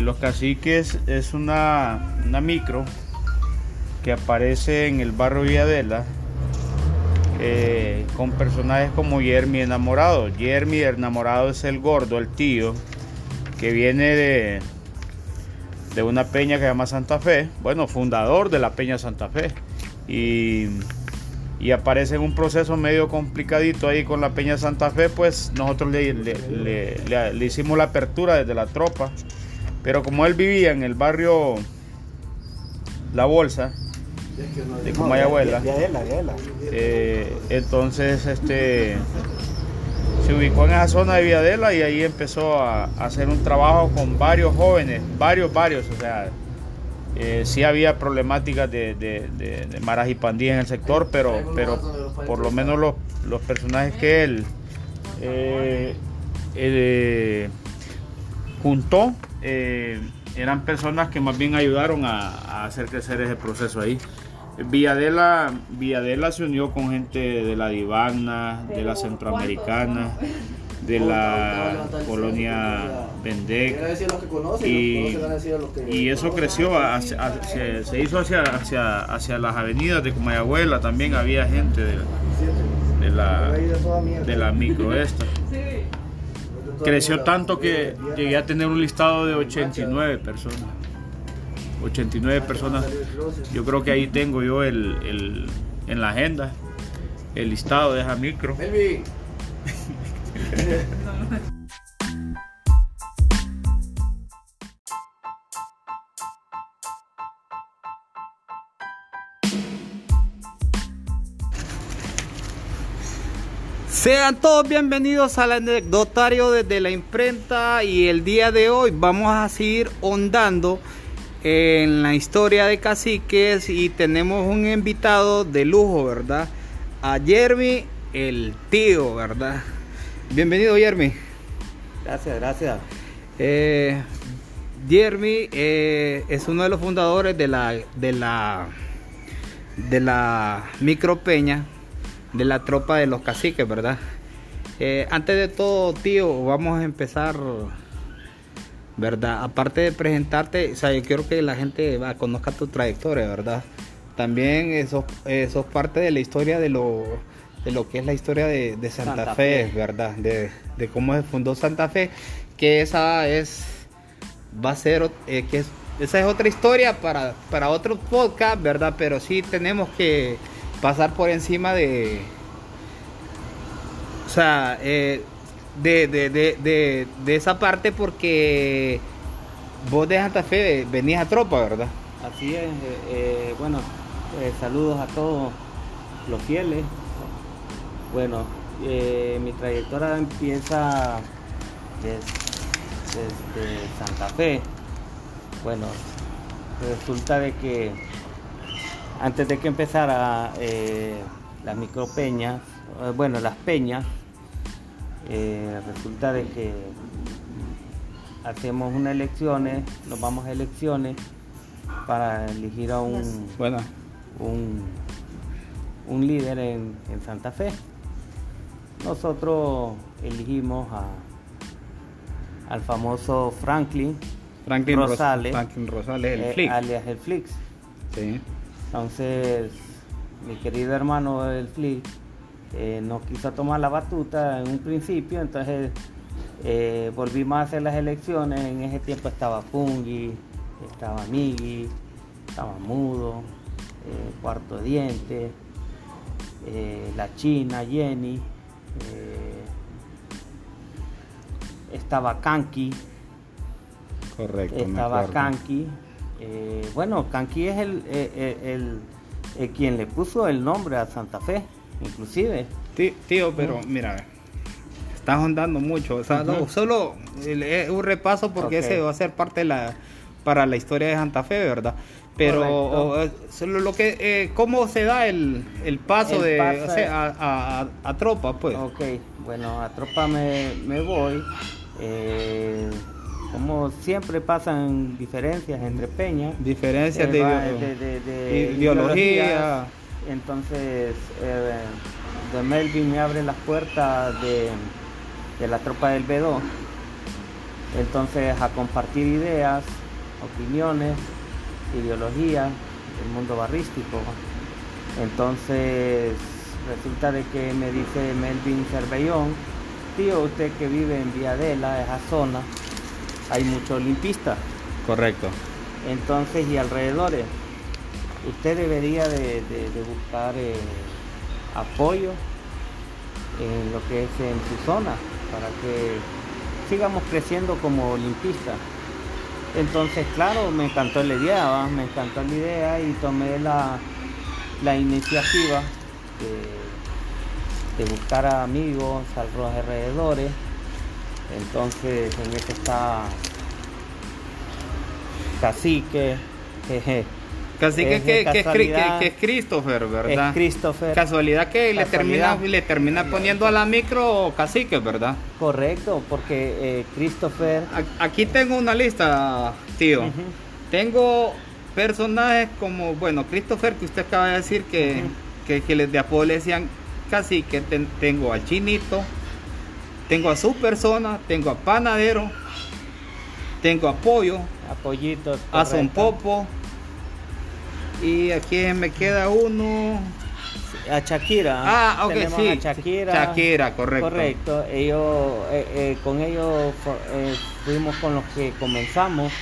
Los Caciques es una, micro que aparece en el barrio Villadela eh, con personajes como Jeremy Enamorado. Jeremy Enamorado es el gordo, el tío, que viene de, de una peña que se llama Santa Fe, bueno, fundador de la peña Santa Fe. Y, y aparece en un proceso medio complicadito ahí con la peña Santa Fe, pues nosotros le- le- le hicimos la apertura desde la tropa. Pero como él vivía en el barrio La Bolsa, de Comayagüela, eh, entonces este se ubicó en esa zona de Villadela y ahí empezó a, a hacer un trabajo con varios jóvenes, varios, varios, o sea, eh, sí había problemáticas de, de, de, de maras y pandillas en el sector, pero, pero por lo menos los, los personajes que él eh, eh, juntó eh, eran personas que más bien ayudaron a, a hacer crecer ese proceso ahí. Villadela, Villadela se unió con gente de la Divana, de la Centroamericana, de la colonia Bendec. Y, y eso creció, hacia- hacia- se hizo hacia, hacia, hacia las avenidas de Comayagüela, también había gente de, de la, de la micro esta. Creció tanto que llegué a tener un listado de 89 personas. 89 personas. Yo creo que ahí tengo yo el, el- en la agenda el listado de esa micro. Sean todos bienvenidos al anecdotario desde la imprenta y el día de hoy vamos a seguir ondando en la historia de caciques y tenemos un invitado de lujo, ¿verdad? A Jeremy, el tío, ¿verdad? Bienvenido Jeremy. Gracias, gracias. Eh, Jeremy eh, es uno de los fundadores de la de la de la micropeña de la tropa de los caciques, ¿verdad? Eh, antes de todo, tío, vamos a empezar, ¿verdad? Aparte de presentarte, o sea, yo quiero que la gente va, conozca tu trayectoria, ¿verdad? También eso, eso es parte de la historia de lo, de lo que es la historia de, de Santa, Santa Fe, Fe. ¿verdad? De, de cómo se fundó Santa Fe, que esa es, va a ser, eh, que es- esa es otra historia para, para otro podcast, ¿verdad? Pero sí tenemos que pasar por encima de, o sea, eh, de, de, de, de, esa parte porque vos de Santa Fe venís a tropa, ¿verdad? Así es. eh, eh, bueno, saludos a todos los fieles. Bueno, mi trayectoria empieza des- desde Santa Fe. Bueno, resulta de que antes de que empezara eh, las micropeñas, eh, bueno, las peñas, eh, resulta de que hacemos unas elecciones, nos vamos a elecciones para elegir a un, Bueno, un, un líder en, en Santa Fe. Nosotros elegimos a, al famoso Franklin, Franklin Ros- Rosales, Franklin Rosales, el eh, alias el Flix. Sí. Entonces, mi querido hermano el Flick eh, no quiso tomar la batuta en un principio, entonces eh, volvimos a hacer las elecciones. En ese tiempo estaba Fungi, estaba Migi, estaba Mudo, eh, Cuarto Diente, eh, la China, Jenny, eh, estaba Kanki, Correcto. estaba. Kanki. Eh, bueno, Kanki es el, eh, eh, el- quien le puso el nombre a Santa Fe, inclusive. Tí- Tío, pero mira, estás ahondando mucho. O sea, no, Ujú. solo un repaso porque Ok. ese va a ser parte de la para la historia de Santa Fe, ¿verdad? Pero o, solo lo que eh, cómo se da el, el paso El de paso o sea, a, a- a tropa, pues. Ok, bueno, a tropa me, me voy. eh, como siempre pasan diferencias entre peñas. Diferencias eh, de, va ideo- de- de- de ideología. Entonces, eh, de Melvin me abre las puertas de, de la tropa del B2. Entonces a compartir ideas, opiniones, ideologías del mundo barrístico. Entonces resulta de que me dice Melvin Cervellón, tío, usted que vive en Viadela, esa zona, hay muchos limpistas. Correcto. Entonces y alrededores, usted debería de, de- de buscar eh, apoyo en lo que es en su zona para que sigamos creciendo como limpistas. Entonces, claro, me encantó la idea, ¿va? me encantó la idea y tomé la, la iniciativa de, de buscar a amigos a los alrededores. Entonces, en eso está Cacique, jeje, Cacique Es que, que, que- casualidad. es Christopher, ¿verdad? es Christopher. Casualidad que le termina, Casualidad. le termina poniendo a la micro cacique, ¿verdad? Correcto, porque eh, Christopher. Aquí tengo una lista, tío. Tengo personajes como, bueno, Christopher, que usted acaba de decir que, que, que les de apodo le decían cacique. Ten- tengo al chinito, tengo a su persona, tengo a panadero, tengo a pollo, Apoyitos. a son correcto. popo. Y aquí me queda uno. A Shakira. Ah, ok, Tenemos sí. A Shakira. Shakira, correcto. Correcto. Ellos, eh, eh, con ellos eh, fuimos con los que comenzamos.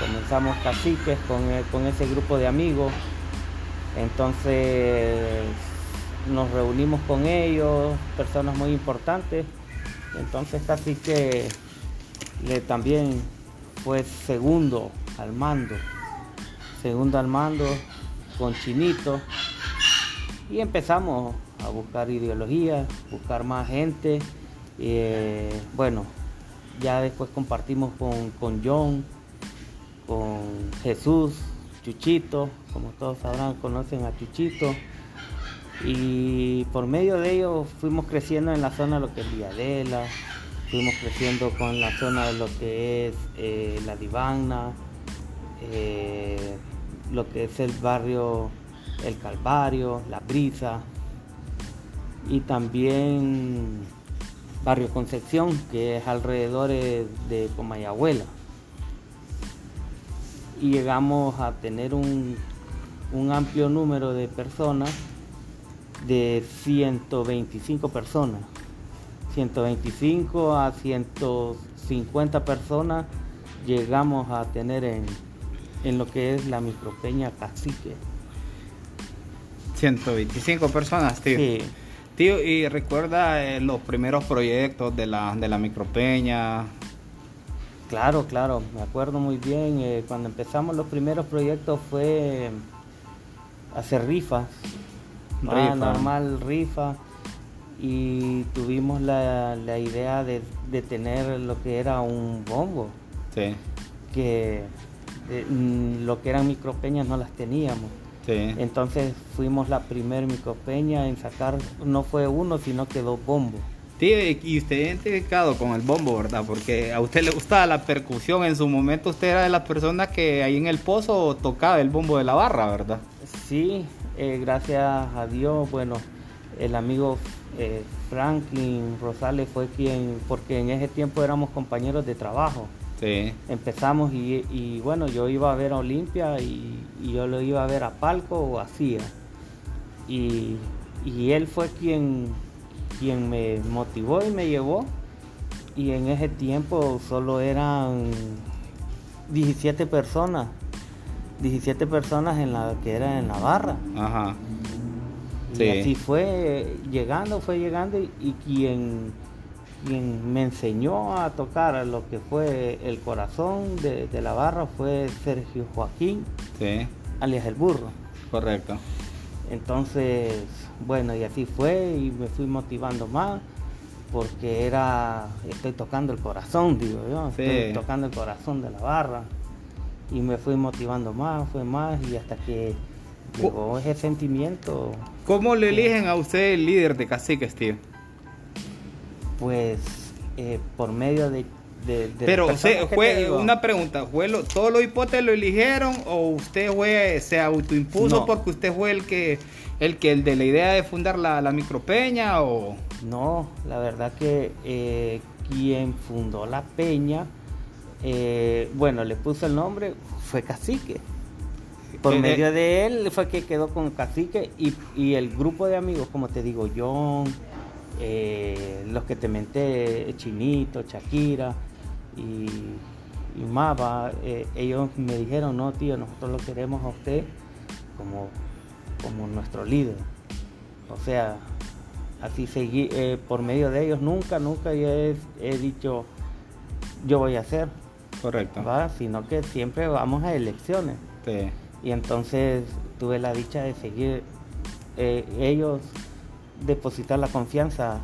Comenzamos caciques con, eh, con ese grupo de amigos. Entonces nos reunimos con ellos, personas muy importantes. Entonces cacique le también fue segundo al mando. Segundo al mando con Chinito. Y empezamos a buscar ideologías, buscar más gente. Eh, bueno, ya después compartimos con, con John, con Jesús, Chuchito, como todos sabrán, conocen a Chuchito. Y por medio de ellos fuimos creciendo en la zona de lo que es Villadela, fuimos creciendo con la zona de lo que es eh, La Divana, eh, lo que es el barrio El Calvario, La Brisa y también Barrio Concepción, que es alrededor de, de Comayagüela. Y llegamos a tener un, un amplio número de personas, de 125 personas. 125 a 150 personas llegamos a tener en, en lo que es la micropeña cacique. 125 personas, tío. Sí, Tío, y recuerda eh, los primeros proyectos de la, de la micropeña. claro, claro, me acuerdo muy bien. eh, cuando empezamos los primeros proyectos fue hacer rifas, Rifa. normal rifa. Y tuvimos la, la idea de, de tener lo que era un bombo, Sí, que eh, mm, lo que eran micropeñas no las teníamos. sí. Entonces fuimos la primer micropeña en sacar, no fue uno, sino que dos bombos. Y y usted identificado con el bombo, ¿verdad? Porque a usted le gustaba la percusión. En su momento usted era de las personas que ahí en el pozo tocaba el bombo de la barra, ¿verdad? Sí, eh, gracias a Dios, bueno, el amigo eh, Franklin Rosales fue quien, porque en ese tiempo éramos compañeros de trabajo. Sí. Empezamos y, y, bueno, yo iba a ver a Olimpia y, y yo lo iba a ver a Palco o a CIA. Y, y él fue quien, quien me motivó y me llevó. Y en ese tiempo solo eran 17 personas. 17 personas en la que era en la barra. Ajá. Y Sí. así fue llegando, fue llegando y, y quien, quien me enseñó a tocar lo que fue el corazón de, de la barra fue Sergio Joaquín, Sí, alias el burro. correcto. Entonces, bueno, y así fue y me fui motivando más porque era, estoy tocando el corazón, digo yo, Sí. estoy tocando el corazón de la barra. Y me fui motivando más, fue más y hasta que llegó ese sentimiento ¿Cómo le eligen a usted el líder de caciques, tío? Pues eh, por medio de... de- de Pero, o fue una pregunta, ¿fue lo- ¿todos los hipotes lo eligieron o usted fue, se autoimpuso No. porque usted fue el que, el que, el de la idea de fundar la, la micropeña o...? No, la verdad que eh, quien fundó la peña Eh, bueno, le puso el nombre, fue Cacique. Por Eh, medio eh. de él fue que quedó con Cacique y, y el grupo de amigos, como te digo, John, eh, los que te menté, Chinito, Shakira y, y Mava, ellos me dijeron, no tío, nosotros lo queremos a usted como, como nuestro líder. O sea, así seguí, por medio de ellos nunca, nunca he, he dicho, yo voy a hacer, Correcto. ¿va? sino que siempre vamos a elecciones. Sí. Y entonces tuve la dicha de seguir eh, ellos, depositar la confianza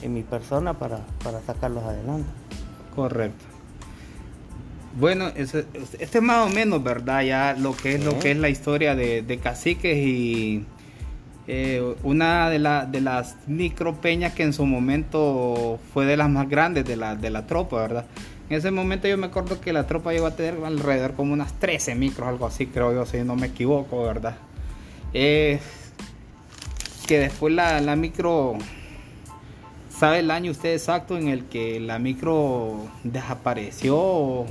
en mi persona para, para sacarlos adelante. Correcto. Bueno, este es más o menos, ¿verdad? Ya lo que es lo que es la historia de, de caciques y eh, una de, la- de las micro peñas que en su momento fue de las más grandes de la, de la tropa, ¿verdad? En ese momento yo me acuerdo que la tropa llegó a tener alrededor como unas 13 micros, algo así, creo yo, si no me equivoco, ¿verdad? Eh, que después la, la micro ¿Sabe el año usted exacto en el que la micro desapareció?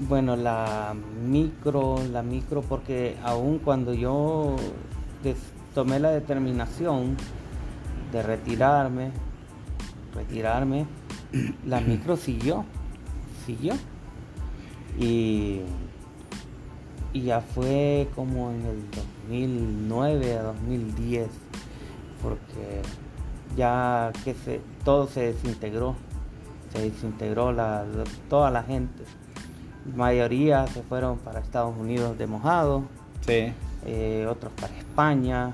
Bueno, la micro, la micro, porque aún cuando yo tomé la determinación de retirarme, retirarme, la micro siguió, siguió. Y, y ya fue como en el 2009 a 2010, porque ya que se, todo se desintegró, se desintegró la, toda la gente. mayoría se fueron para Estados Unidos de mojado, Sí. eh, otros para España.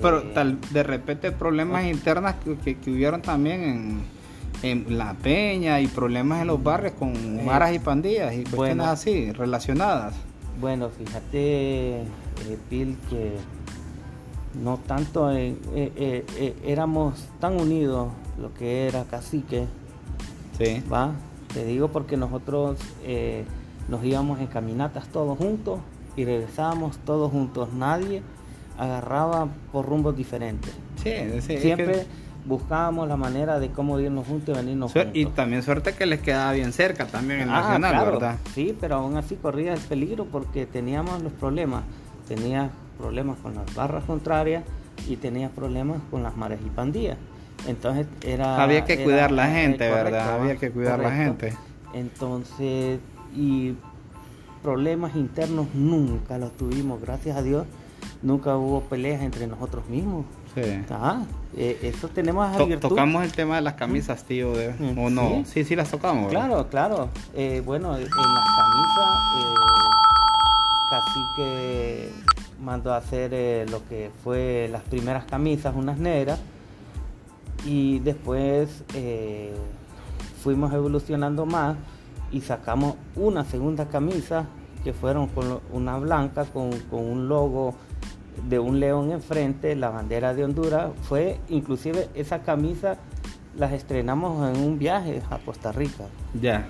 Pero eh, tal, de repente problemas internas que, que- que hubieron también en, en La Peña y problemas en los barrios con Eh, maras y pandillas y cuestiones bueno. así, relacionadas. Bueno, fíjate, eh, Bill, que no tanto eh, eh, éramos tan unidos lo que era cacique, Sí. ¿va? Te digo porque nosotros nos íbamos en caminatas todos juntos y regresábamos todos juntos. Nadie agarraba por rumbos diferentes. Sí, sí, es que- Siempre buscábamos la manera de cómo irnos juntos y venirnos juntos. y también suerte que les quedaba bien cerca también el Ah, Nacional, claro, ¿verdad? Sí, pero aún así corría el peligro porque teníamos los problemas. Tenías problemas con las barras contrarias y tenías problemas con las mares y pandillas. Entonces era... Había que era- cuidar la eh, gente, correcto, ¿verdad? Había que cuidar la Correcto. gente. Entonces, y problemas internos nunca los tuvimos, gracias a Dios. Nunca hubo peleas entre nosotros mismos. Sí. Ah, eh, eso tenemos esa To- virtud. tocamos el tema de las camisas, tío, de- Mm, ¿o no? sí. Sí, las tocamos. ¿verdad? Claro, claro. Eh, bueno, en las camisas, eh, casi que mandó a hacer eh, lo que fue las primeras camisas, unas negras, y después fuimos evolucionando más y sacamos una segunda camisa que fueron con una blanca con, con un logo de un león enfrente, la bandera de Honduras. Fue inclusive esa camisa las estrenamos en un viaje a Costa Rica. Ya.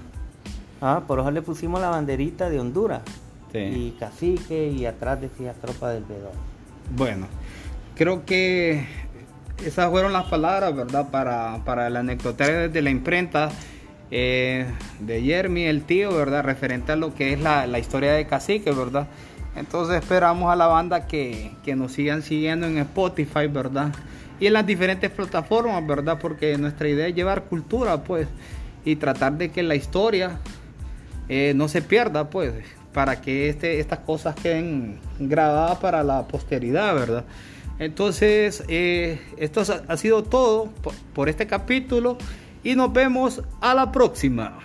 Ah, por eso le pusimos la banderita de Honduras. Sí. Y cacique y atrás decía tropa del Bedón. Bueno, creo que esas fueron las palabras, ¿verdad? Para, para el anecdotario de la imprenta eh, de Jeremy, el tío, ¿verdad? Referente a lo que es la, la historia de Cacique, ¿verdad? Entonces esperamos a la banda que, que nos sigan siguiendo en Spotify, ¿verdad? Y en las diferentes plataformas, ¿verdad? Porque nuestra idea es llevar cultura, pues, y tratar de que la historia eh, no se pierda, pues, para que este, estas cosas queden grabadas para la posteridad, ¿verdad? Entonces, eh, esto ha sido todo por este capítulo y nos vemos a la próxima.